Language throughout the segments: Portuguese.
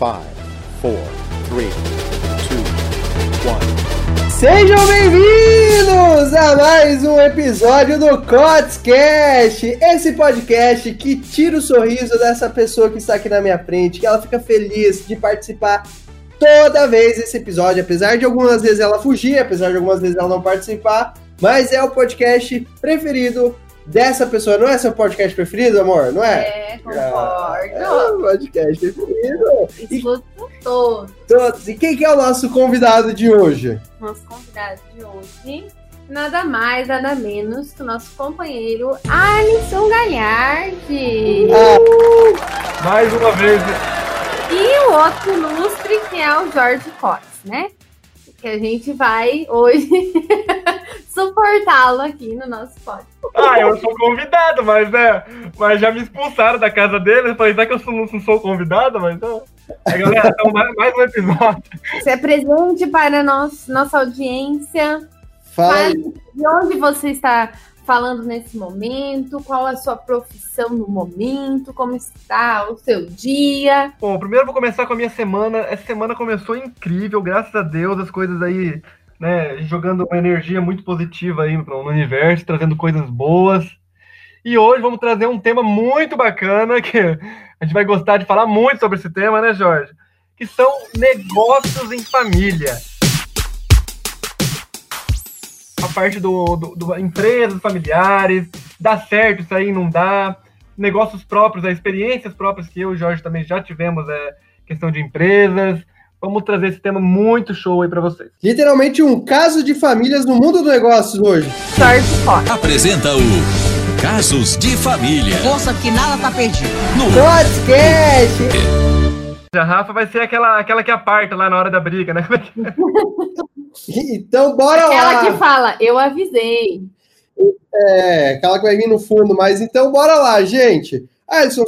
Five, four, three, two, one. Sejam bem-vindos a mais um episódio do Cotscast, esse podcast que tira o sorriso dessa pessoa que está aqui na minha frente, que ela fica feliz de participar toda vez esse episódio, apesar de algumas vezes ela fugir, apesar de algumas vezes ela não participar, mas é o podcast preferido dessa pessoa. Não é seu podcast preferido, amor? Não é? É, concordo. É o podcast preferido. Escuto todos. Todos. E quem que é o nosso convidado de hoje? Nosso convidado de hoje, nada mais, nada menos que o nosso companheiro Alisson Galhardi. Ah, Mais uma vez. E o outro ilustre que é o Jorge Cotes, né? Que a gente vai hoje suportá-lo aqui no nosso podcast. Ah, eu sou convidado, mas né? Mas já me expulsaram da casa dele. Eu falei, será que eu sou- não sou convidado? Mas não. Aí, galera, então mais, mais um episódio. Se apresente para nós, nossa audiência. fala Fale de onde você está falando nesse momento, qual a sua profissão no momento, como está o seu dia. Bom, primeiro vou começar com a minha semana. Essa semana começou incrível, graças a Deus, as coisas aí, né, jogando uma energia muito positiva aí no universo, trazendo coisas boas. E hoje vamos trazer um tema muito bacana, que a gente vai gostar de falar muito sobre esse tema, né, Jorge? Que são negócios em família. Parte do, do, do empresas familiares, dá certo isso aí, não dá negócios próprios, é, experiências próprias que eu e o Jorge também já tivemos, é questão de empresas. Vamos trazer esse tema muito show aí para vocês. Literalmente um caso de famílias no mundo do negócio hoje. Jorge. Apresenta o Casos de Família Força que nada tá perdido. no Podcast! A Rafa vai ser aquela, aquela que aparta lá na hora da briga, né? Então bora Aquela lá. que fala, eu avisei. É, aquela que vai vir no fundo, mas então bora lá, gente. Alisson,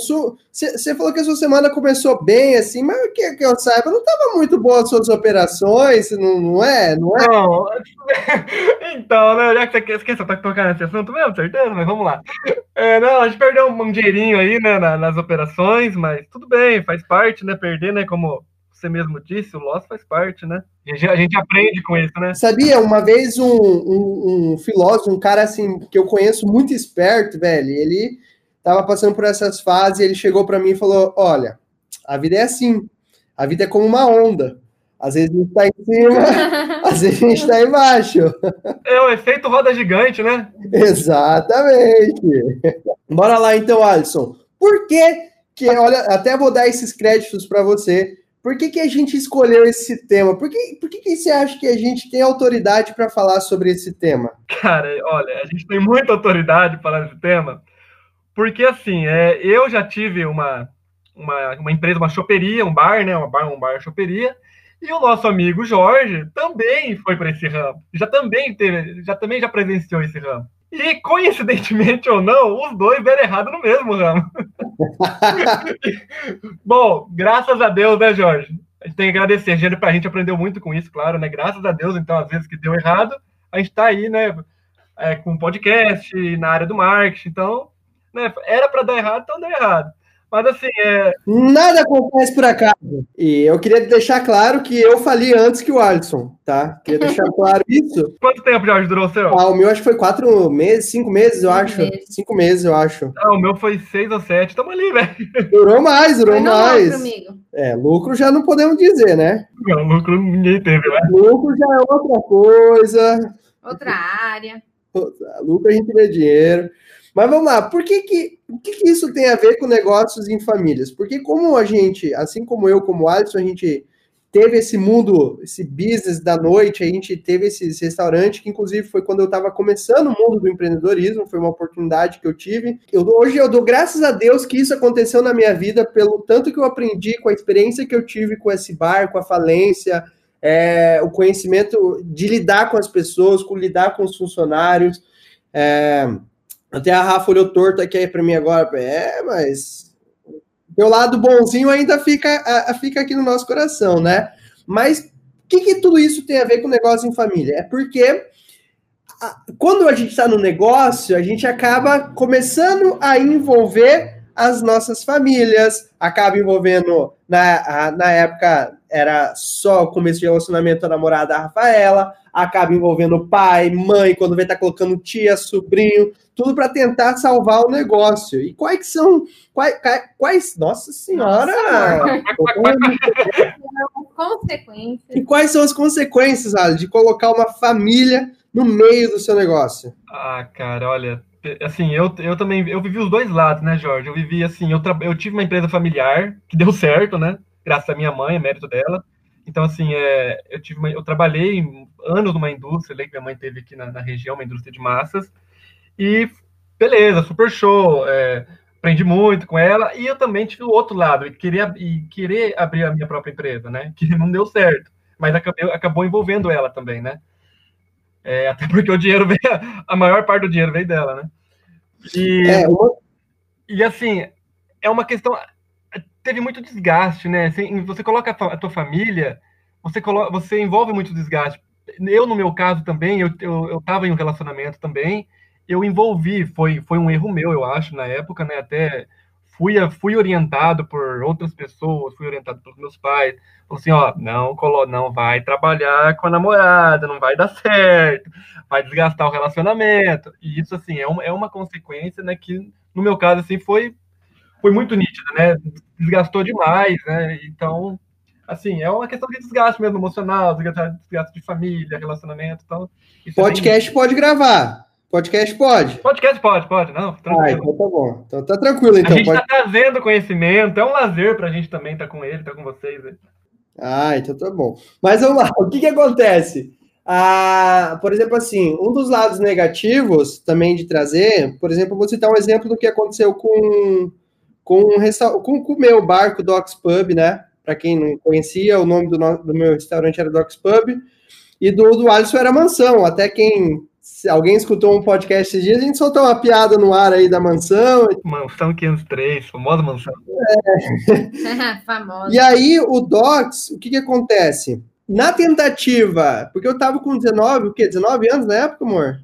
você falou que a sua semana começou bem, assim, mas o que, que eu saiba, não estava muito boa as suas operações, não, não é? Não é? Não, então, né? Já que você quer só tocar nesse assunto mesmo, certeza, mas vamos lá. É, não, a gente perdeu um, um dinheirinho aí, né, na- nas operações, mas tudo bem, faz parte, né? Perder, né? Como você mesmo disse, o loss faz parte, né? E a gente, a gente aprende com isso, né? Sabia, uma vez um, um, um filósofo, um cara assim, que eu conheço muito esperto, velho, ele tava passando por essas fases, ele chegou para mim e falou: Olha, a vida é assim, a vida é como uma onda. Às vezes a gente tá em cima, às vezes a gente tá embaixo. É o efeito roda gigante, né? Exatamente. Bora lá então, Alisson. Por que que, olha, até vou dar esses créditos para você. Por que, que a gente escolheu esse tema? Por que, por que, que você acha que a gente tem autoridade para falar sobre esse tema? Cara, olha, a gente tem muita autoridade para falar desse tema, porque assim, é, eu já tive uma, uma, uma empresa, uma choperia, um bar, né? Um bar, um bar choperia, e o nosso amigo Jorge também foi para esse ramo. Já também teve, já também já presenciou esse ramo. E coincidentemente ou não, os dois deram errado no mesmo ramo. Bom, graças a Deus, né, Jorge? A gente tem que agradecer. A gente, a gente aprendeu muito com isso, claro, né? Graças a Deus, então, às vezes que deu errado, a gente tá aí, né? é, com podcast, na área do marketing. Então, né, era para dar errado, então deu errado. Mas assim, é, Nada acontece por acaso. E eu queria deixar claro que eu falei antes que o Alisson, tá? Queria deixar claro isso. quanto tempo, Jorge, durou o seu? Ah, o meu acho que foi quatro meses, cinco meses, eu Cinco acho. meses. Cinco meses, eu acho. Ah, o meu foi seis ou sete. Tamo ali, velho. Durou mais, durou Foi mais. amigo. É, lucro já não podemos dizer, né? Não, lucro ninguém teve, né? Lucro já é outra coisa. Outra área. Lucro a gente vê dinheiro. Mas vamos lá, por que que, o que que isso tem a ver com negócios em famílias? Porque como a gente, assim como eu, como o Alisson, a gente teve esse mundo, esse business da noite, a gente teve esse, esse restaurante, que inclusive foi quando eu estava começando o mundo do empreendedorismo, foi uma oportunidade que eu tive. Eu, hoje eu dou graças a Deus que isso aconteceu na minha vida, pelo tanto que eu aprendi, com a experiência que eu tive com esse bar, com a falência, é, o conhecimento de lidar com as pessoas, com lidar com os funcionários. É, até a Rafa olhou torto aqui para mim agora. É, mas meu lado bonzinho ainda fica, fica aqui no nosso coração, né? Mas o que, que tudo isso tem a ver com negócio em família? É porque quando a gente está no negócio, a gente acaba começando a envolver as nossas famílias, acaba envolvendo, na, na época era só o começo de relacionamento a namorada a Rafaela, acaba envolvendo pai, mãe, quando vem tá colocando tia, sobrinho, tudo para tentar salvar o negócio. E quais são, quais, quais nossa senhora! consequências. E quais são as consequências, Ali, de colocar uma família no meio do seu negócio? Ah, cara, olha, assim, eu, eu também, eu vivi os dois lados, né, Jorge? Eu vivi assim, eu, eu tive uma empresa familiar que deu certo, né? Graças à minha mãe, é mérito dela. Então, assim, é, eu tive uma, eu trabalhei anos numa indústria, que minha mãe teve aqui na, na, região, uma indústria de massas, e beleza, super show, é, aprendi muito com ela, e eu também tive o outro lado, e queria, e querer abrir a minha própria empresa, né? Que não deu certo, mas acabou, acabou envolvendo ela também, né? É, até porque o dinheiro veio, a maior parte do dinheiro veio dela, né? E, é, e assim, é uma questão. Teve muito desgaste, né? Você coloca a tua família, você, coloca, você envolve muito desgaste. Eu, no meu caso também, eu, eu, eu tava em um relacionamento também, eu envolvi, foi, foi um erro meu, eu acho, na época, né? Até fui, fui orientado por outras pessoas, fui orientado pelos meus pais, falou assim, ó, não, colo, não vai trabalhar com a namorada, não vai dar certo, vai desgastar o relacionamento, e isso, assim, é uma, é uma consequência, né, que, no meu caso, assim, foi, foi muito nítida, né, desgastou demais, né, então, assim, é uma questão de desgaste mesmo emocional, desgaste de família, relacionamento, então... É Podcast é pode gravar. Podcast pode? Podcast pode, pode, não. Tranquilo. Ah, então tá bom. Então tá tranquilo, então. A gente pode... tá trazendo conhecimento, é um lazer pra gente também estar tá com ele, estar tá com vocês. Né? Ah, então tá bom. Mas vamos lá, o que que acontece? Ah, por exemplo, assim, um dos lados negativos também de trazer, por exemplo, vou citar um exemplo do que aconteceu com, com, com, com o meu barco Docs Pub, né? Para quem não conhecia, o nome do, do meu restaurante era Docs Pub, e do, do Alisson era Mansão. Até quem se alguém escutou um podcast esses dias, a gente soltou uma piada no ar aí da mansão. Mansão 503, famosa mansão. É. famosa. E aí, o Docs, o que que acontece? Na tentativa, porque eu tava com 19, o quê? 19 anos na época, amor?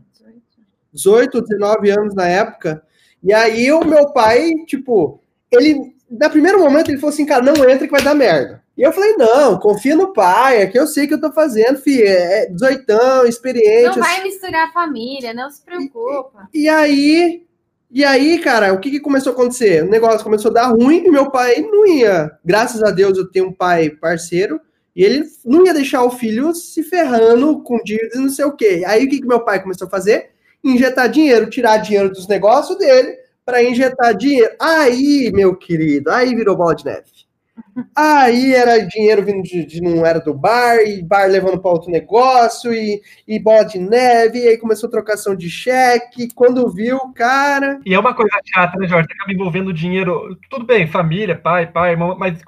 18, 19 anos na época. E aí, o meu pai, tipo, ele, no primeiro momento, ele falou assim, cara, não entra que vai dar merda. E eu falei, não, confia no pai, é que eu sei que eu tô fazendo, filho, é 18 é experiente. Não vai misturar a família, não se preocupa. E, e aí, e aí, cara, o que, que começou a acontecer? O negócio começou a dar ruim e meu pai não ia. Graças a Deus eu tenho um pai parceiro e ele não ia deixar o filho se ferrando com dívidas e não sei o quê. Aí o que, que meu pai começou a fazer? Injetar dinheiro, tirar dinheiro dos negócios dele para injetar dinheiro. Aí, meu querido, aí virou bola de neve. Aí era dinheiro vindo de, de, não era do bar, e bar levando para outro negócio, e, e bola de neve, e aí começou a trocação de cheque. Quando viu, cara. E é uma coisa chata, né, Jorge? Acaba envolvendo dinheiro. Tudo bem, família, pai, pai, irmão, mas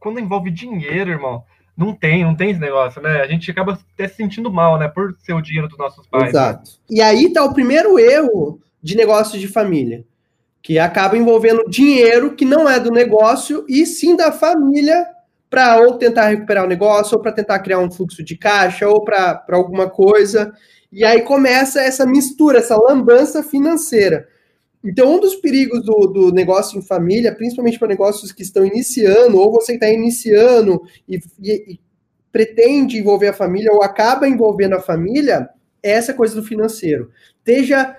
quando envolve dinheiro, irmão, não tem, não tem esse negócio, né? A gente acaba até se sentindo mal, né? Por ser o dinheiro dos nossos pais. Exato. Né? E aí tá o primeiro erro de negócio de família que acaba envolvendo dinheiro que não é do negócio e sim da família para ou tentar recuperar o negócio, ou para tentar criar um fluxo de caixa, ou para alguma coisa. E aí começa essa mistura, essa lambança financeira. Então, um dos perigos do, do negócio em família, principalmente para negócios que estão iniciando, ou você está iniciando e, e, e pretende envolver a família, ou acaba envolvendo a família, é essa coisa do financeiro. Esteja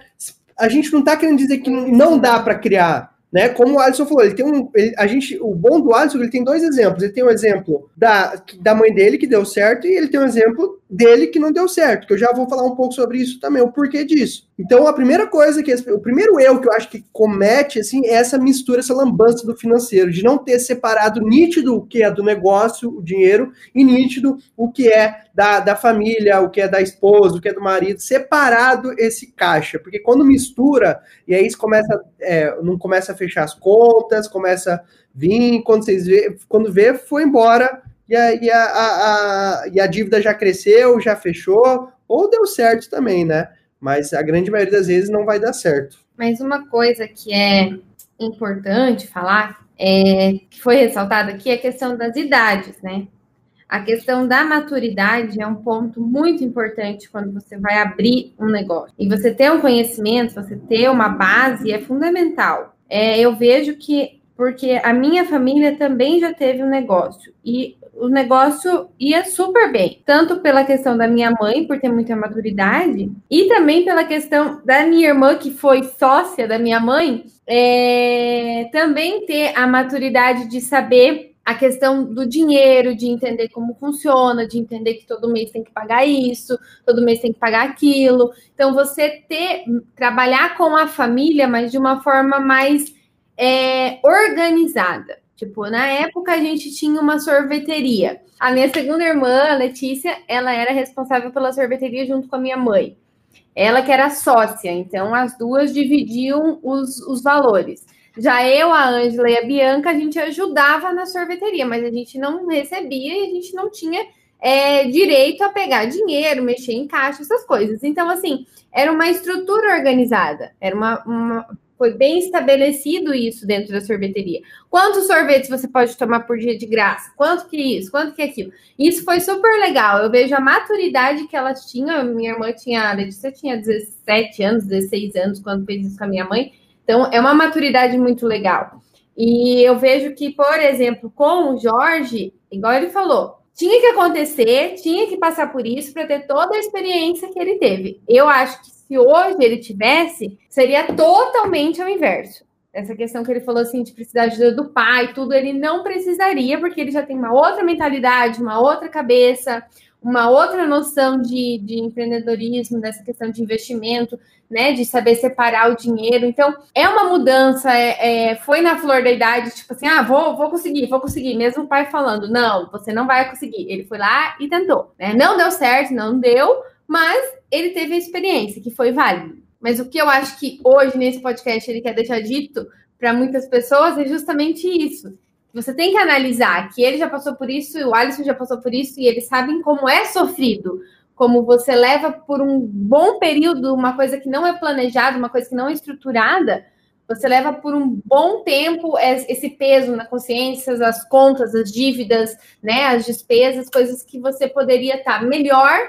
a gente não está querendo dizer que não dá para criar né? Como o Alisson falou, ele tem um. Ele, a gente, o bom do Alisson, ele tem dois exemplos. Ele tem um exemplo da, da mãe dele que deu certo, e ele tem um exemplo dele que não deu certo, que eu já vou falar um pouco sobre isso também, o porquê disso. Então, a primeira coisa que. O primeiro erro que eu acho que comete, assim, é essa mistura, essa lambança do financeiro, de não ter separado nítido o que é do negócio, o dinheiro, e nítido o que é da, da família, o que é da esposa, o que é do marido, separado esse caixa. Porque quando mistura, e aí isso começa. É, não começa a fechar as contas, começa a vir, quando vocês vê, quando vê, foi embora e a, e a, a, a, e a dívida já cresceu, já fechou, ou deu certo também, né? Mas a grande maioria das vezes não vai dar certo. Mas uma coisa que é importante falar, é, que foi ressaltada aqui, é a questão das idades, né? A questão da maturidade é um ponto muito importante quando você vai abrir um negócio. E você ter um conhecimento, você ter uma base é fundamental. é, eu vejo que porque a minha família também já teve um negócio e o negócio ia super bem, tanto pela questão da minha mãe, por ter muita maturidade, e também pela questão da minha irmã, que foi sócia da minha mãe, é, também ter a maturidade de saber a questão do dinheiro, de entender como funciona, de entender que todo mês tem que pagar isso, todo mês tem que pagar aquilo. Então, você ter, trabalhar com a família, mas de uma forma mais é, organizada. Tipo, na época a gente tinha uma sorveteria. A minha segunda irmã, a Letícia, ela era responsável pela sorveteria junto com a minha mãe. Ela que era sócia, então as duas dividiam os, os valores. Já eu, a Ângela e a Bianca, a gente ajudava na sorveteria, mas a gente não recebia e a gente não tinha é, direito a pegar dinheiro, mexer em caixa, essas coisas. Então, assim, era uma estrutura organizada, era uma, uma foi bem estabelecido isso dentro da sorveteria. Quantos sorvetes você pode tomar por dia de graça? Quanto que isso? Quanto que aquilo? Isso foi super legal. Eu vejo a maturidade que elas tinham. Minha irmã tinha, a Letícia tinha 17 anos, 16 anos quando fez isso com a minha mãe. Então, é uma maturidade muito legal. E eu vejo que, por exemplo, com o Jorge, igual ele falou, tinha que acontecer, tinha que passar por isso para ter toda a experiência que ele teve. Eu acho que se hoje ele tivesse, seria totalmente ao inverso. Essa questão que ele falou assim de precisar de ajuda do pai, tudo, ele não precisaria, porque ele já tem uma outra mentalidade, uma outra cabeça, uma outra noção de, de empreendedorismo, dessa questão de investimento, né? De saber separar o dinheiro. Então, é uma mudança, é, é, foi na flor da idade, tipo assim, ah, vou, vou conseguir, vou conseguir. Mesmo o pai falando, não, você não vai conseguir. Ele foi lá e tentou. Né? Não deu certo, não deu, mas ele teve a experiência, que foi válido. Mas o que eu acho que hoje, nesse podcast, ele quer deixar dito para muitas pessoas é justamente isso. Você tem que analisar que ele já passou por isso, o Alisson já passou por isso, e eles sabem como é sofrido. Como você leva por um bom período uma coisa que não é planejada, uma coisa que não é estruturada, você leva por um bom tempo esse peso na consciência, as contas, as dívidas, né, as despesas, coisas que você poderia estar melhor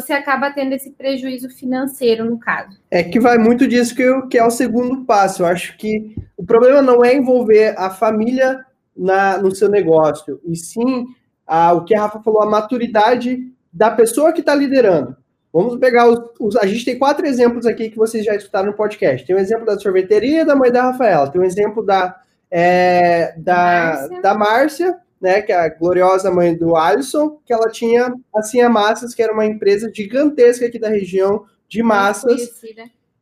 você acaba tendo esse prejuízo financeiro, no caso. É que vai muito disso que, eu, que é o segundo passo. Eu acho que o problema não é envolver a família na, no seu negócio, e sim a, o que a Rafa falou, a maturidade da pessoa que está liderando. Vamos pegar os, os, A gente tem quatro exemplos aqui que vocês já escutaram no podcast. Tem o um exemplo da sorveteria da mãe da Rafaela, tem o um exemplo da, é, da, Márcia. da Márcia, né, que é a gloriosa mãe do Alisson, que ela tinha assim a Massas, que era uma empresa gigantesca aqui da região de massas.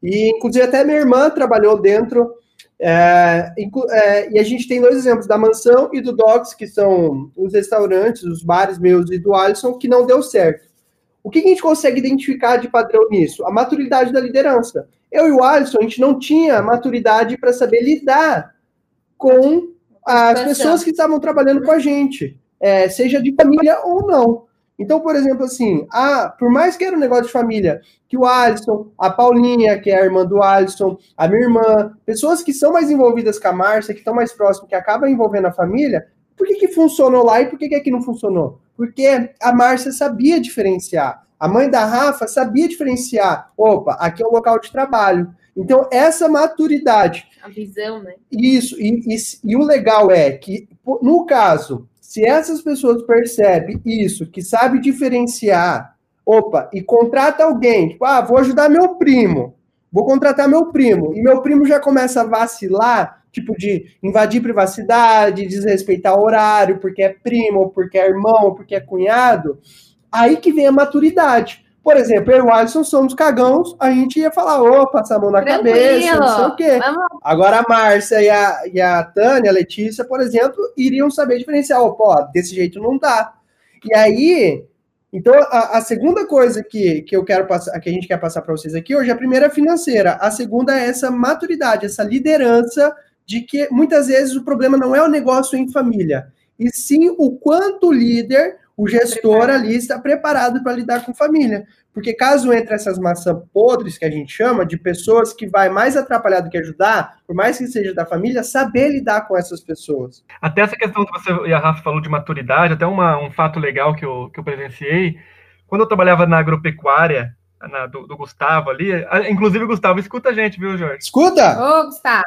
E inclusive até minha irmã trabalhou dentro. É, é, e a gente tem dois exemplos da mansão e do Dogs, que são os restaurantes, os bares meus e do Alisson, que não deu certo. O que a gente consegue identificar de padrão nisso? A maturidade da liderança. Eu e o Alisson, a gente não tinha maturidade para saber lidar com as pessoas que estavam trabalhando com a gente, é, seja de família ou não. Então, por exemplo, assim, a, por mais que era um negócio de família, que o Alisson, a Paulinha, que é a irmã do Alisson, a minha irmã, pessoas que são mais envolvidas com a Márcia, que estão mais próximas, que acabam envolvendo a família, por que, que funcionou lá e por que, que aqui não funcionou? Porque a Márcia sabia diferenciar. A mãe da Rafa sabia diferenciar. Opa, aqui é o local de trabalho. Então, essa maturidade. A visão, né? Isso. E, e, e o legal é que, no caso, se essas pessoas percebem isso, que sabe diferenciar, opa, e contrata alguém, tipo, ah, vou ajudar meu primo, vou contratar meu primo, e meu primo já começa a vacilar, tipo, de invadir privacidade, desrespeitar horário, porque é primo, ou porque é irmão, ou porque é cunhado, aí que vem a maturidade. Por exemplo, eu e o Alisson somos cagãos, a gente ia falar, ô, passar a mão na Tranquilo. cabeça, não sei o quê. Vamos. Agora a Márcia e a, e a Tânia, a Letícia, por exemplo, iriam saber diferenciar, opa, ó, desse jeito não dá. E aí, então, a, a, segunda coisa que, que eu quero passar, que a gente quer passar para vocês aqui hoje, a primeira é financeira, a segunda é essa maturidade, essa liderança de que muitas vezes o problema não é o negócio em família, e sim o quanto o líder o gestor ali está preparado para lidar com família. Porque caso entre essas maçãs podres, que a gente chama, de pessoas que vai mais atrapalhar do que ajudar, por mais que seja da família, saber lidar com essas pessoas. Até essa questão que você e a Rafa falou de maturidade, até uma, um fato legal que eu, que eu presenciei, quando eu trabalhava na agropecuária, na- do, do Gustavo ali. Inclusive, o Gustavo escuta a gente, viu, Jorge? Escuta! Ô, Gustavo,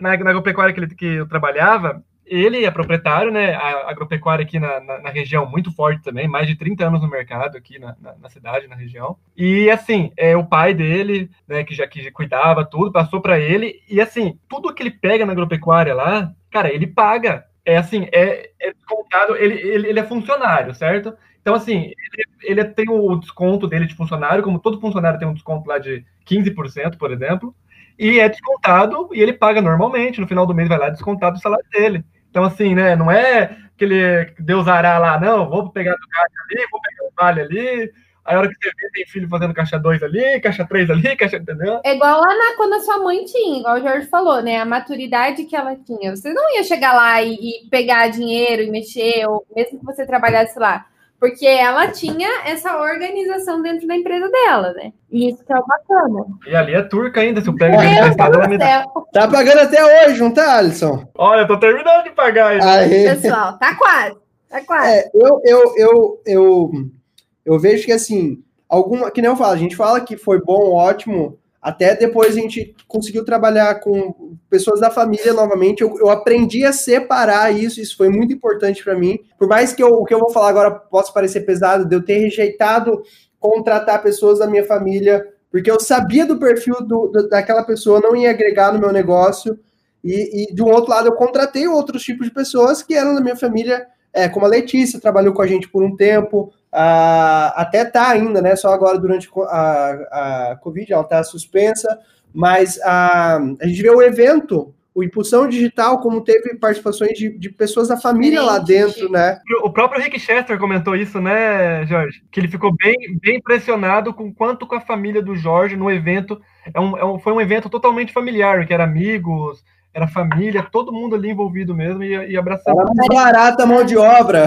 Na na agropecuária que, ele, que eu trabalhava, ele é proprietário, né? A agropecuária aqui na, na, na região muito forte também, mais de 30 anos no mercado aqui na, na, na cidade, na região. E assim, é o pai dele, né, que já que cuidava tudo, passou para ele. E assim, tudo que ele pega na agropecuária lá, cara, ele paga. É assim, é, é descontado, ele, ele, ele é funcionário, certo? Então, assim, ele, ele tem o desconto dele de funcionário, como todo funcionário tem um desconto lá de 15%, por exemplo, e é descontado e ele paga normalmente, no final do mês vai lá descontado o salário dele. Então, assim, né, não é aquele Deus ará lá, não, vou pegar do caixa ali, vou pegar o vale ali, a hora que você vê, tem filho fazendo caixa 2 ali, caixa 3 ali, caixa, entendeu? é igual lá na, quando a sua mãe tinha, igual o Jorge falou, né? A maturidade que ela tinha. Você não ia chegar lá e, e pegar dinheiro e mexer, ou mesmo que você trabalhasse lá. Porque ela tinha essa organização dentro da empresa dela, né? E isso que é o bacana. E ali é turca ainda, se eu pego Meu emprestado, ela me dá. Tá pagando até hoje, não tá, Alisson? Olha, eu tô terminando de pagar aí. Aí. Pessoal, tá quase. Tá quase. É, eu, eu, eu, eu, eu vejo que assim, alguma, que nem eu falo, a gente fala que foi bom, ótimo, até depois a gente conseguiu trabalhar com pessoas da família novamente. Eu, eu aprendi a separar isso, isso foi muito importante para mim. Por mais que eu, o que eu vou falar agora possa parecer pesado, de eu ter rejeitado contratar pessoas da minha família, porque eu sabia do perfil do, do- daquela pessoa, não ia agregar no meu negócio. E, e de um outro lado, eu contratei outros tipos de pessoas que eram da minha família é, como a Letícia trabalhou com a gente por um tempo, a- até tá ainda, né? Só agora durante a, a Covid ela tá suspensa, mas a, a gente vê o evento, o Impulsão Digital, como teve participações de, de pessoas da família lá dentro, né? O próprio Rick Chester comentou isso, né, Jorge? Que ele ficou bem, bem impressionado com quanto com a família do Jorge no evento. É um, é um- foi um evento totalmente familiar, que era amigos, era família, todo mundo ali envolvido mesmo e, e abraçando. Era mais barata a mão de obra.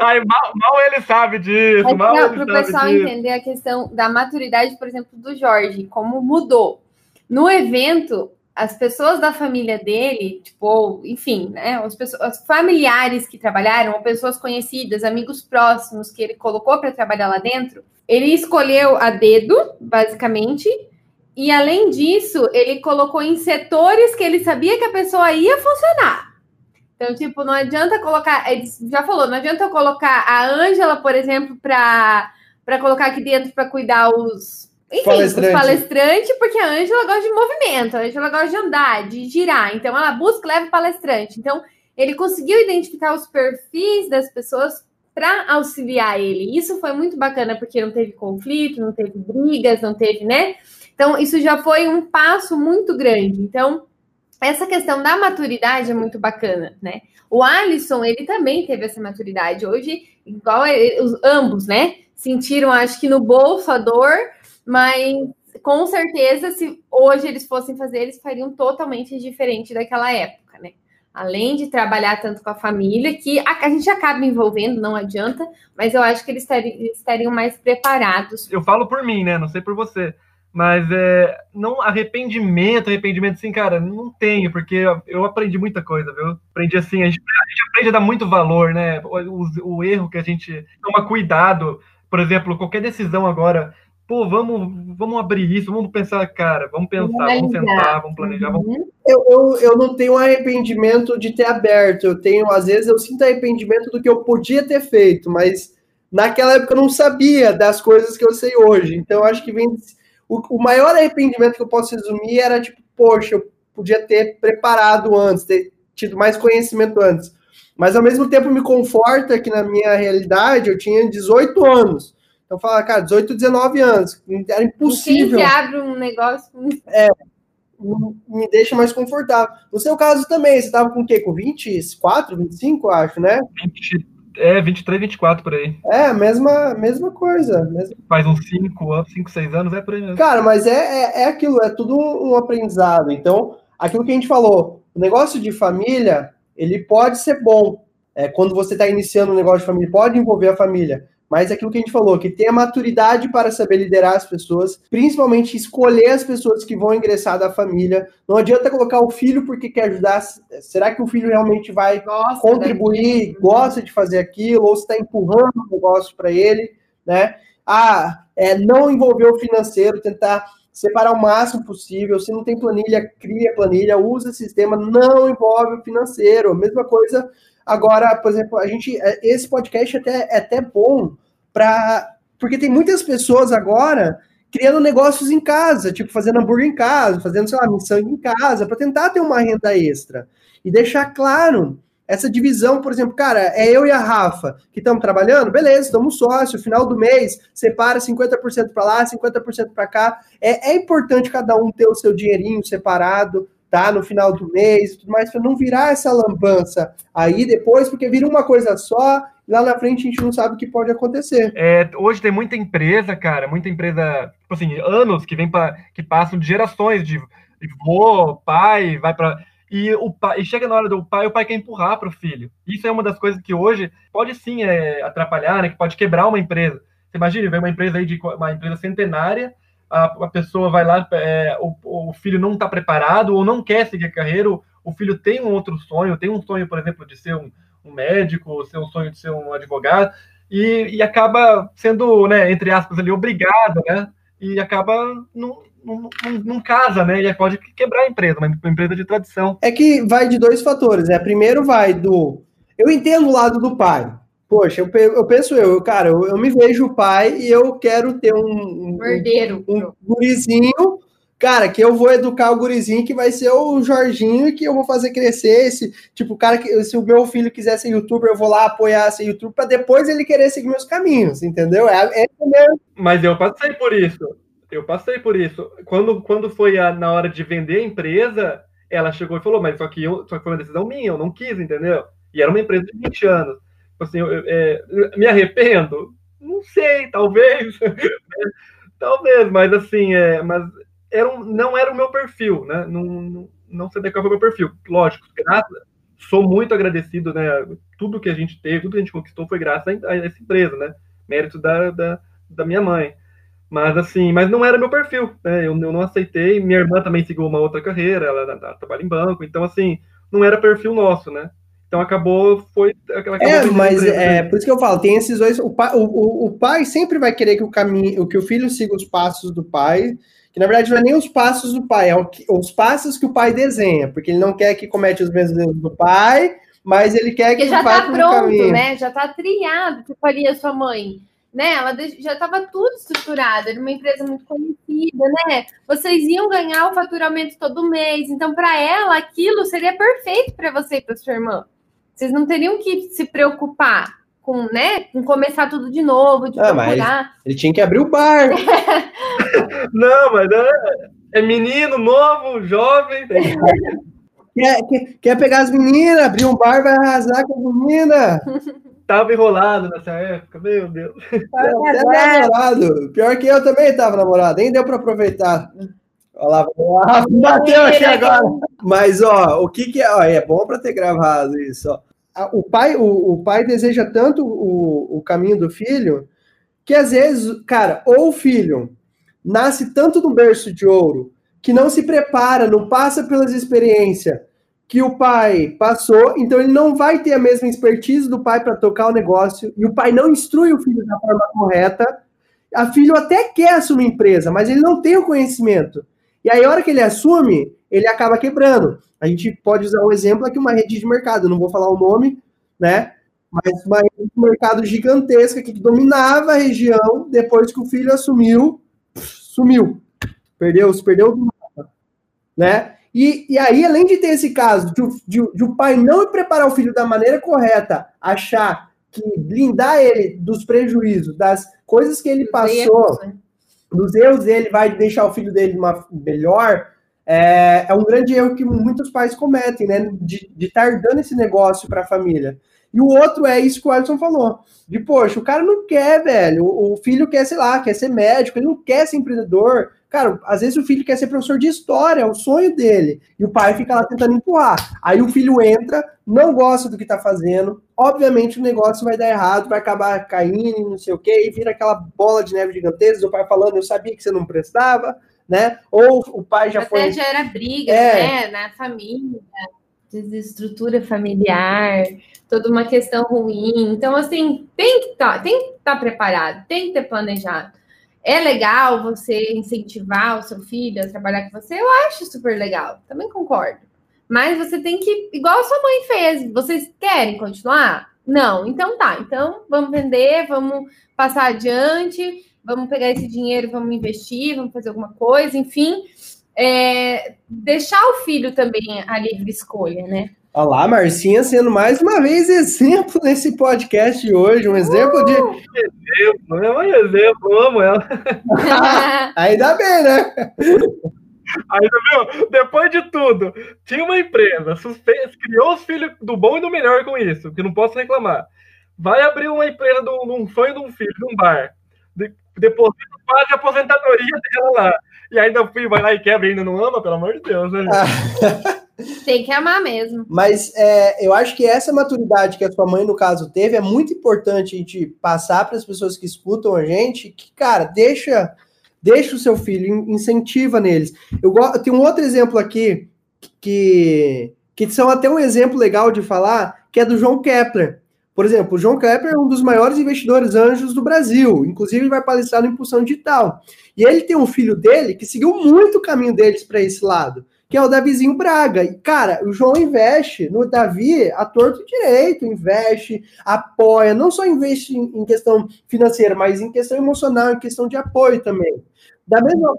Ai, mal, mal ele sabe disso, mal para ele o sabe pessoal disso. entender a questão da maturidade, por exemplo, do Jorge, como mudou. No evento, as pessoas da família dele, tipo, enfim, né, as pessoas os familiares que trabalharam, ou pessoas conhecidas, amigos próximos que ele colocou para trabalhar lá dentro, ele escolheu a dedo, basicamente, e além disso, ele colocou em setores que ele sabia que a pessoa ia funcionar. Então, tipo, não adianta colocar. Ele já falou, não adianta eu colocar a Ângela, por exemplo, para colocar aqui dentro para cuidar os. Enfim, Palestrante. os palestrantes, porque a Ângela gosta de movimento, a Ângela gosta de andar, de girar. Então, ela busca e leva palestrante. Então, ele conseguiu identificar os perfis das pessoas para auxiliar ele. Isso foi muito bacana, porque não teve conflito, não teve brigas, não teve, né? Então, isso já foi um passo muito grande. Então, essa questão da maturidade é muito bacana, né? O Alisson, ele também teve essa maturidade. Hoje, igual ele- os, ambos, né? Sentiram, acho que no bolso a dor, mas com certeza, se hoje eles fossem fazer, eles fariam totalmente diferente daquela época, né? Além de trabalhar tanto com a família, que a, a gente acaba envolvendo, não adianta, mas eu acho que eles estariam, eles estariam mais preparados. Eu falo por mim, né? Não sei por você. Mas é, não arrependimento, arrependimento, assim, cara, não tenho, porque eu, aprendi muita coisa, viu? Aprendi assim, a gente, a gente aprende a dar muito valor, né? O, o- o erro que a gente toma cuidado, por exemplo, qualquer decisão agora, pô, vamos, vamos abrir isso, vamos pensar, cara, vamos pensar, vamos sentar, vamos planejar, vamos Uhum. Eu, eu, eu não tenho arrependimento de ter aberto. Eu tenho, às vezes, eu sinto arrependimento do que eu podia ter feito, mas naquela época eu não sabia das coisas que eu sei hoje. Então, eu acho que vem. O, o maior arrependimento que eu posso resumir era tipo, poxa, eu podia ter preparado antes, ter tido mais conhecimento antes. Mas ao mesmo tempo me conforta que na minha realidade eu tinha 18 anos. Então, fala, cara, 18, 19 anos. Era Quem impossível que abre um negócio me deixa mais confortável. No seu caso também, você estava com o quê? Com 24, 25, eu acho, né? 20, é, 23, 24 por aí. É, mesma, mesma coisa. Mesma... Faz uns 5 anos, 5, 6 anos, é por aí mesmo. Cara, mas é, é, é aquilo, é tudo um aprendizado. Então, aquilo que a gente falou, o negócio de família, ele pode ser bom. É, quando você está iniciando um negócio de família, pode envolver a família. Mas é aquilo que a gente falou, que ter a maturidade para saber liderar as pessoas, principalmente escolher as pessoas que vão ingressar da família. Não adianta colocar o filho porque quer ajudar. Será que o filho realmente vai gosta contribuir, gosta de fazer aquilo, ou está empurrando o negócio para ele. né? Ah, é, não envolver o financeiro, tentar separar o máximo possível. Se não tem planilha, cria planilha, usa sistema, não envolve o financeiro. Mesma coisa agora, por exemplo, a gente é, esse podcast até é até bom para porque tem muitas pessoas agora criando negócios em casa, tipo fazendo hambúrguer em casa, fazendo, sei lá, missão em casa, para tentar ter uma renda extra. E deixar claro essa divisão, por exemplo, cara, é eu e a Rafa que estamos trabalhando, beleza, estamos sócio, final do mês, separa 50% para lá, 50% para cá. É, é importante cada um ter o seu dinheirinho separado, tá? No final do mês e tudo mais, para não virar essa lambança aí depois, porque vira uma coisa só, lá na frente a gente não sabe o que pode acontecer. É, hoje tem muita empresa, cara, muita empresa, tipo assim, anos que vem para que passam de gerações de, de vô, pai, vai para e o pai e chega na hora do pai, o pai quer empurrar para o filho. Isso é uma das coisas que hoje pode sim é, atrapalhar, né? Que pode quebrar uma empresa. Você imagina, vem uma empresa aí de uma empresa centenária, a, a pessoa vai lá, é, o, o, filho não está preparado ou não quer seguir a carreira, o, filho tem um outro sonho, tem um sonho, por exemplo, de ser um, um médico, ser um sonho de ser um advogado, e, e acaba sendo, né, entre aspas, ali, obrigado, né? E acaba não, não, não, não, casa, né? E pode quebrar a empresa, uma, uma empresa de tradição. É que vai de dois fatores, né? Primeiro vai do. Eu entendo o lado do pai. Poxa, eu, eu penso eu, cara, eu, eu, me vejo pai e eu quero ter um. Um, Herdeiro. um, um gurizinho, cara, que eu vou educar o gurizinho que vai ser o Jorginho e que eu vou fazer crescer esse. Tipo, cara, que se o meu filho quiser ser youtuber, eu vou lá apoiar ser youtuber para depois ele querer seguir meus caminhos, entendeu? É, é mesmo. Mas eu passei por isso. Eu passei por isso. Quando, quando foi a, na hora de vender a empresa, ela chegou e falou, mas só que, eu, só que foi uma decisão minha, eu não quis, entendeu? E era uma empresa de 20 anos. Tipo assim, eu, é, me arrependo? Não sei, talvez. talvez, mas assim, é, mas era um, não era o meu perfil, né? Não, não, não se adequava ao meu perfil. Lógico, graças, sou muito agradecido, né? Tudo que a gente teve, tudo que a gente conquistou foi graças a, essa empresa, né? Mérito da, da, da minha mãe. Mas assim, mas não era meu perfil, né? Eu, eu não aceitei. Minha irmã também seguiu uma outra carreira, ela, ela trabalha em banco, então assim, não era perfil nosso, né? Então acabou, foi. Acabou é, mas é por isso que eu falo, tem esses dois. O pai, o, o, pai sempre vai querer que o caminho, que o filho siga os passos do pai, que na verdade não é nem os passos do pai, é o, os passos que o pai desenha, porque ele não quer que comete os mesmos erros do pai, mas ele quer que porque já tá pronto, né? Já tá trilhado, que faria sua mãe né? Ela já estava tudo estruturado, era uma empresa muito conhecida, né? Vocês iam ganhar o faturamento todo mês, então para ela aquilo seria perfeito para você e para sua irmã. Vocês não teriam que se preocupar com, né, com começar tudo de novo, de ah, procurar. ele tinha que abrir o bar. não, mas é, é menino novo, jovem. Quer, quer, quer, pegar as meninas, abrir um bar, vai arrasar com as meninas. tava enrolado nessa época, meu Deus. Namorado. Pior que eu também tava namorado, nem deu para aproveitar. Olha lá, bateu aqui agora. Mas, ó, o que que é? Ó, é bom para ter gravado isso, ó. O pai, o, o pai deseja tanto o, o caminho do filho que às vezes, cara, ou o filho nasce tanto no berço de ouro que não se prepara, não passa pelas experiências que o pai passou, então ele não vai ter a mesma expertise do pai para tocar o negócio, e o pai não instrui o filho da forma correta. A filho até quer assumir empresa, mas ele não tem o conhecimento. E aí, a hora que ele assume, ele acaba quebrando. A gente pode usar um exemplo aqui, uma rede de mercado, não vou falar o nome, né? Mas uma rede de mercado gigantesca que dominava a região, depois que o filho assumiu, sumiu. Perdeu, se perdeu do mapa, né? E, e aí, além de ter esse caso de, de, de o pai não preparar o filho da maneira correta, achar que blindar ele dos prejuízos, das coisas que ele passou, erros, né? Dos erros dele, vai deixar o filho dele uma, melhor, é, é um grande erro que muitos pais cometem, né? De estar tá dando esse negócio para a família. E o outro é isso que o Alisson falou. De, poxa, o cara não quer, velho. O filho quer, sei lá, quer ser médico, ele não quer ser empreendedor. Cara, às vezes o filho quer ser professor de história, é o sonho dele. E o pai fica lá tentando empurrar. Aí o filho entra, não gosta do que tá fazendo. Obviamente o negócio vai dar errado, vai acabar caindo, não sei o quê, e vira aquela bola de neve gigantesca. O pai falando, eu sabia que você não prestava, né? Ou o pai já Até foi. já era briga, é. né? Na família. desestrutura familiar, toda uma questão ruim. Então, assim, tem que estar, tá, estar tá preparado, tem que ter planejado. É legal você incentivar o seu filho a trabalhar com você? Eu acho super legal, também concordo. Mas você tem que, igual a sua mãe fez, vocês querem continuar? Não, então tá. Então vamos vender, vamos passar adiante, vamos pegar esse dinheiro, vamos investir, vamos fazer alguma coisa, enfim. É, deixar o filho também a livre escolha, né? Olha lá, Marcinha sendo mais uma vez exemplo nesse podcast de hoje, um exemplo uh! de. Exemplo, é um exemplo, amo ela. Ainda bem, né? Ainda viu? Depois de tudo, tinha uma empresa, suspense, criou os filhos do bom e do melhor com isso, que não posso reclamar. Vai abrir uma empresa de um sonho de um filho, de um bar. De, deposita quase a aposentadoria dela lá. E ainda o filho vai lá e quebra e ainda não ama, pelo amor de Deus, né? Tem que amar mesmo. Mas é, eu acho que essa maturidade que a sua mãe, no caso, teve, é muito importante a gente passar para as pessoas que escutam a gente, que, cara, deixa, deixa o seu filho, incentiva neles. Eu, eu tenho um outro exemplo aqui, que, que são até um exemplo legal de falar, que é do João Kepler. Por exemplo, o João Kepler é um dos maiores investidores anjos do Brasil, inclusive ele vai palestrar no Impulsão Digital. E ele tem um filho dele que seguiu muito o caminho deles para esse lado que é o Davizinho Braga. E, cara, o João investe no Davi a torto direito, investe, apoia, não só investe em, em questão financeira, mas em questão emocional, em questão de apoio também. Da mesma,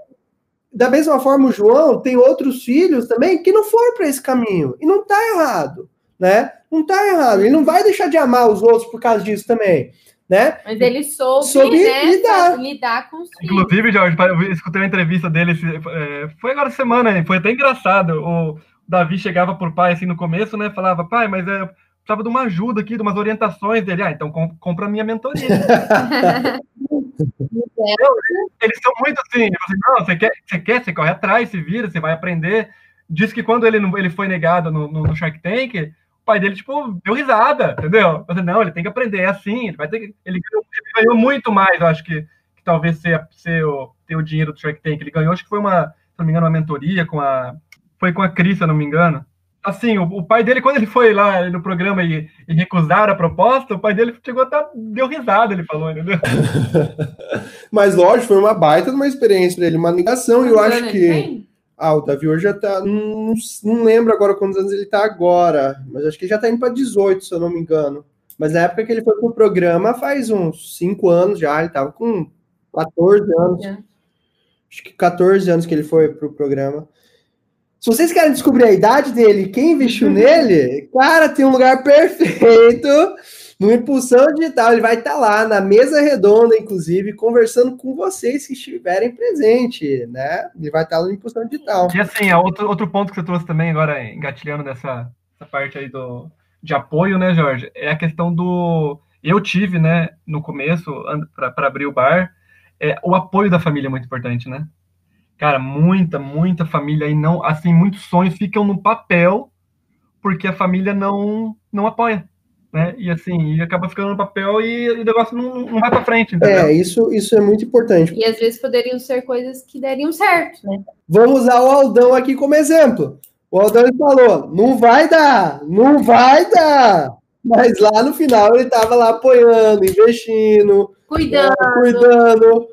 da mesma forma, o João tem outros filhos também que não foram para esse caminho. E não está errado, né? Não está errado. Ele não vai deixar de amar os outros por causa disso também né? Mas ele soube, soube né, lidar. lidar com os. Inclusive, Jorge, eu escutei uma entrevista dele, é, foi agora semana, foi até engraçado. O Davi chegava por pai assim no começo, né? Falava, pai, mas é, precisava de uma ajuda aqui, de umas orientações dele. Ah, então compra a minha mentoria. eles são muito assim, assim, não, você quer, você quer, você corre atrás, se vira, você vai aprender. Diz que quando ele, ele foi negado no, no, no Shark Tank, pai dele, tipo, deu risada, entendeu? Falei, não, ele tem que aprender, é assim, ele vai ter que. Ele ganhou, ele ganhou muito mais, eu acho que, que talvez ser, ser o, ter o dinheiro do Shark Tank. Ele ganhou, acho que foi uma, se não me engano, uma mentoria com a. Foi com a Cris, se não me engano. Assim, o, o, pai dele, quando ele foi lá no programa e, e recusaram a proposta, o pai dele chegou até deu risada, ele falou, entendeu? Mas lógico, foi uma baita de uma experiência para ele, uma ligação, e eu acho que. Tem? Ah, o Davi hoje já tá. Não, não lembro agora quantos anos ele tá agora, mas acho que ele já tá indo para 18, se eu não me engano. Mas na época que ele foi pro programa, faz uns 5 anos já, ele tava com 14 anos. É. Acho que 14 anos que ele foi pro programa. Se vocês querem descobrir a idade dele, quem investiu nele, cara, tem um lugar perfeito no Impulsão Digital. Ele vai estar tá lá na mesa redonda, inclusive, conversando com vocês que estiverem presentes, né? Ele vai estar tá no Impulsão Digital. E assim, é outro, outro ponto que você trouxe também agora, engatilhando nessa parte aí do, de apoio, né, Jorge? É a questão do. Eu tive, né, no começo, para abrir o bar, é, o apoio da família é muito importante, né? Cara, muita, muita família aí não, assim, muitos sonhos ficam no papel porque a família não não apoia né? E assim, e acaba ficando no papel e, o negócio não, não vai para frente. Entendeu? É, isso, isso é muito importante. E às vezes poderiam ser coisas que dariam certo, né? Vamos usar o Aldão aqui como exemplo. O Aldão falou: não vai dar, não vai dar. Mas lá no final ele estava lá apoiando, investindo, cuidando. É, cuidando.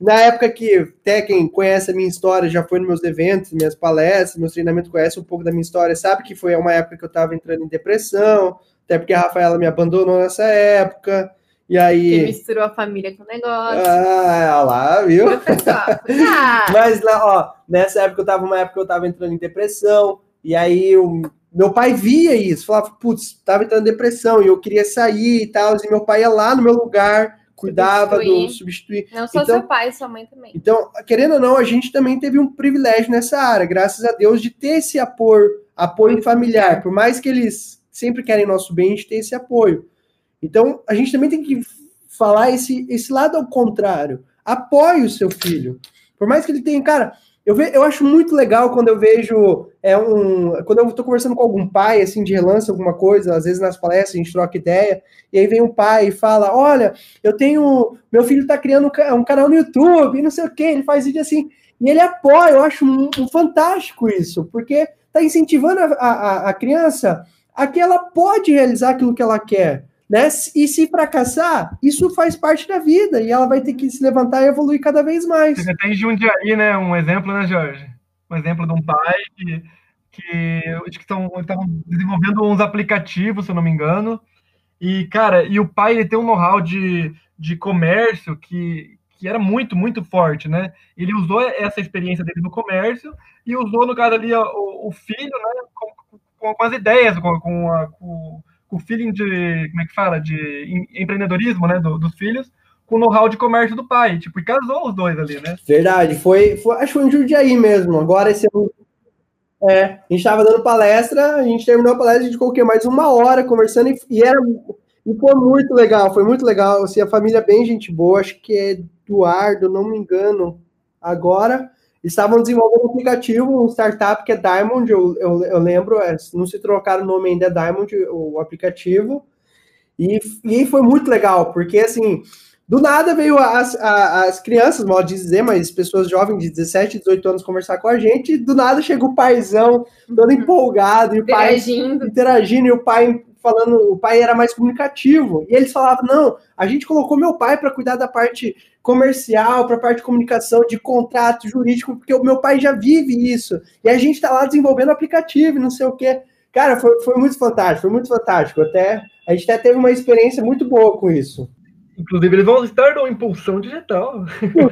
Na época que até quem conhece a minha história já foi nos meus eventos, minhas palestras, meus treinamentos, conhece um pouco da minha história, sabe que foi uma época que eu estava entrando em depressão, até porque a Rafaela me abandonou nessa época. E aí. Que misturou a família com o negócio. Ah, lá, viu? Mas lá, ó, nessa época eu tava, uma época eu tava entrando em depressão. E aí o meu pai via isso, falava, putz, tava entrando em depressão e eu queria sair e tal. E meu pai ia lá no meu lugar, cuidava substituir. do substituir. Não só então, seu pai, sua mãe também. Então, querendo ou não, a gente também teve um privilégio nessa área, graças a Deus, de ter esse apoio, apoio familiar. Por mais que eles sempre querem nosso bem, a gente tem esse apoio. Então, a gente também tem que falar esse, esse lado ao contrário. Apoie o seu filho. Por mais que ele tenha, cara, eu, ve, eu acho muito legal quando eu vejo é um, quando eu estou conversando com algum pai assim de relance alguma coisa, às vezes nas palestras a gente troca ideia, e aí vem um pai e fala: "Olha, eu tenho, meu filho está criando um canal no YouTube, e não sei o que, ele faz vídeo assim". E ele apoia, eu acho um, um fantástico isso, porque está incentivando a, a, a criança a que ela pode realizar aquilo que ela quer. Né? E se fracassar, isso faz parte da vida e ela vai ter que se levantar e evoluir cada vez mais. Você tem Jundiaí, né? Um exemplo, né, Jorge? Um exemplo de um pai que, que, que estavam desenvolvendo uns aplicativos, se eu não me engano. E, cara, e o pai ele tem um know-how de, de comércio que, que era muito, muito forte, né? Ele usou essa experiência dele no comércio e usou, no caso ali, o, o filho, né, com, com, as ideias, com, com, a, com, o feeling de, como é que fala, de empreendedorismo, né, do, dos filhos, com o know-how de comércio do pai, tipo, e casou os dois ali, né? Verdade, foi, foi acho que foi um Jundiaí mesmo, agora esse ano, é, a gente estava dando palestra, a gente terminou a palestra, a gente quê? Mais uma hora conversando e, e era e foi muito legal, foi muito legal. Assim, a família é bem gente boa, acho que é Eduardo, não me engano. Agora, estavam desenvolvendo um aplicativo, um startup que é Diamond, eu, eu, eu lembro, é, não se trocaram o nome ainda, é Diamond, o aplicativo. E, e foi muito legal, porque assim, do nada veio as, as, as crianças, mal dizer, mas pessoas jovens de 17, 18 anos conversar com a gente, e do nada chega o paizão, todo empolgado, e o pai interagindo, e o pai falando, o pai era mais comunicativo. E eles falavam: não, a gente colocou meu pai para cuidar da parte comercial, para a parte de comunicação, de contrato jurídico, porque o meu pai já vive isso. E a gente está lá desenvolvendo aplicativo, não sei o quê. Cara, foi, foi muito fantástico, foi muito fantástico. Até a gente até teve uma experiência muito boa com isso. Inclusive, eles vão estar no Impulsão Digital.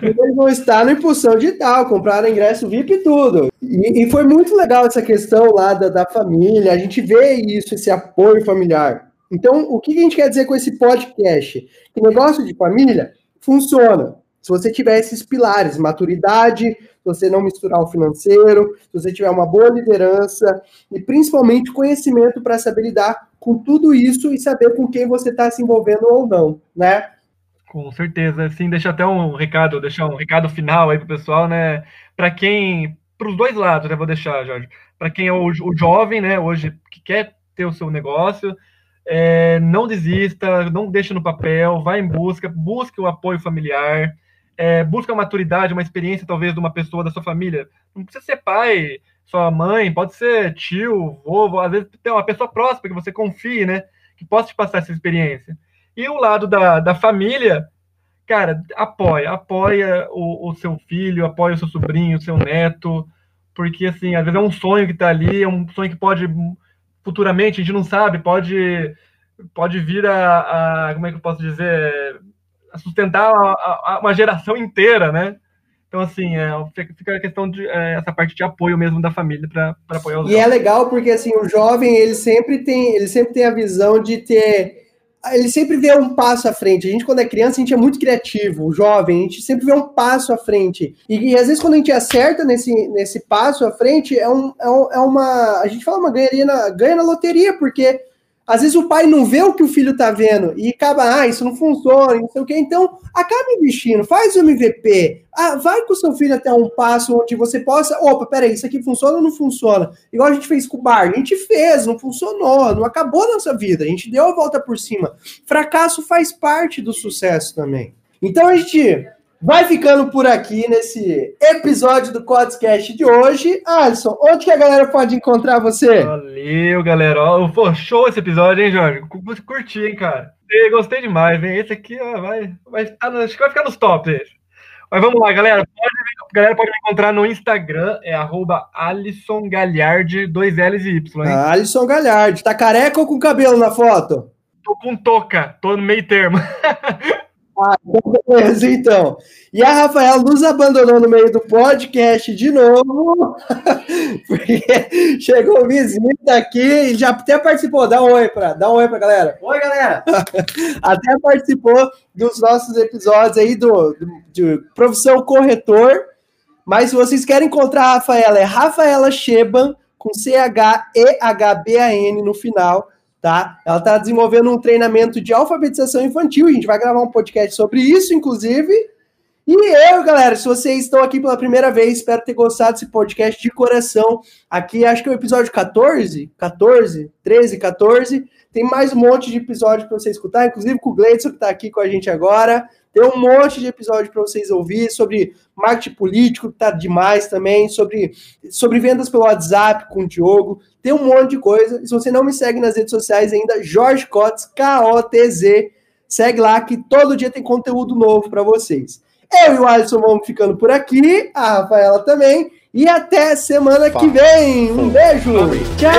eles vão estar no Impulsão Digital, compraram ingresso VIP e tudo. E, e, foi muito legal essa questão lá da, da família, a gente vê isso, esse apoio familiar. Então, o que a gente quer dizer com esse podcast? Que negócio de família funciona. Se você tiver esses pilares, maturidade, se você não misturar o financeiro, se você tiver uma boa liderança e principalmente conhecimento para saber lidar com tudo isso e saber com quem você está se envolvendo ou não, né? Com certeza. Sim, deixa até um recado, deixar um recado final aí pro pessoal, né? Para quem, para os dois lados, eu vou deixar, Jorge. Para quem é o, o, jovem, né, hoje que quer ter o seu negócio, é, não desista, não deixe no papel, vá em busca, busque o apoio familiar, é, busque a maturidade, uma experiência talvez de uma pessoa da sua família. Não precisa ser pai, sua mãe, pode ser tio, vovô, às vezes tem uma pessoa próxima que você confie, né? Que possa te passar essa experiência. E o lado da, da família, cara, apoia, apoia o, o seu filho, apoia o seu sobrinho, o seu neto, porque, assim, às vezes é um sonho que está ali, é um sonho que pode, futuramente, a gente não sabe, pode, pode vir a, a como é que eu posso dizer, sustentar a, a, uma geração inteira, né? Então, assim, é, fica a questão de é, essa parte de apoio mesmo da família para apoiar os E é jovens. é legal porque, assim, o jovem, ele sempre tem, ele sempre tem a visão de ter ele sempre vê um passo à frente. A gente, quando é criança, a gente é muito criativo, o jovem, a gente sempre vê um passo à frente. E, e às vezes, quando a gente acerta nesse, nesse passo à frente, é, um, é, um, é uma. A gente fala uma ganharia na, ganha na loteria, porque às vezes o pai não vê o que o filho tá vendo e acaba, ah, isso não funciona, não sei o quê. Então, acaba investindo, faz o MVP. Ah, vai com o seu filho até um passo onde você possa. Opa, peraí, isso aqui funciona ou não funciona? Igual a gente fez com o Bar. A gente fez, não funcionou, não acabou a nossa vida. A gente deu a volta por cima. Fracasso faz parte do sucesso também. Então a gente vai ficando por aqui nesse episódio do Codescast de hoje. Alisson, onde que a galera pode encontrar você? Valeu, galera. Pô, show esse episódio, hein, Jorge? Curti, hein, cara? Gostei demais, hein? Esse aqui ó, vai, vai, acho que vai ficar nos tops. Esse. Mas vamos lá, galera. Pode, a galera pode me encontrar no Instagram, é arroba Alisson Galhard, dois L's e Y. Hein? Ah, Alisson Galhard. Tá careca ou com cabelo na foto? Tô com touca, tô no meio termo. Ah, beleza, então. E a Rafael nos abandonou no meio do podcast de novo, porque chegou visita aqui e já até participou. Dá um oi para, dá um oi para galera. Oi, galera. até participou dos nossos episódios aí do, de profissão corretor. Mas se vocês querem encontrar a Rafaela, é Rafaela Sheban com C H E H B A N no final tá? Ela está desenvolvendo um treinamento de alfabetização infantil, a gente vai gravar um podcast sobre isso, inclusive. E eu, galera, se vocês estão aqui pela primeira vez, espero ter gostado desse podcast de coração. Aqui acho que é o episódio 14, 14, 13, 14. Tem mais um monte de episódio para você escutar, inclusive com o Gleidson, que está aqui com a gente agora. Tem um monte de episódio para vocês ouvir sobre marketing político, que tá demais também, sobre, sobre vendas pelo WhatsApp com o Diogo. Tem um monte de coisa. E se você não me segue nas redes sociais ainda, Jorge Cotes, K-O-T-Z. Segue lá que todo dia tem conteúdo novo para vocês. Eu e o Alisson vamos ficando por aqui, a Rafaela também. E até semana que vem. Um beijo. Tchau.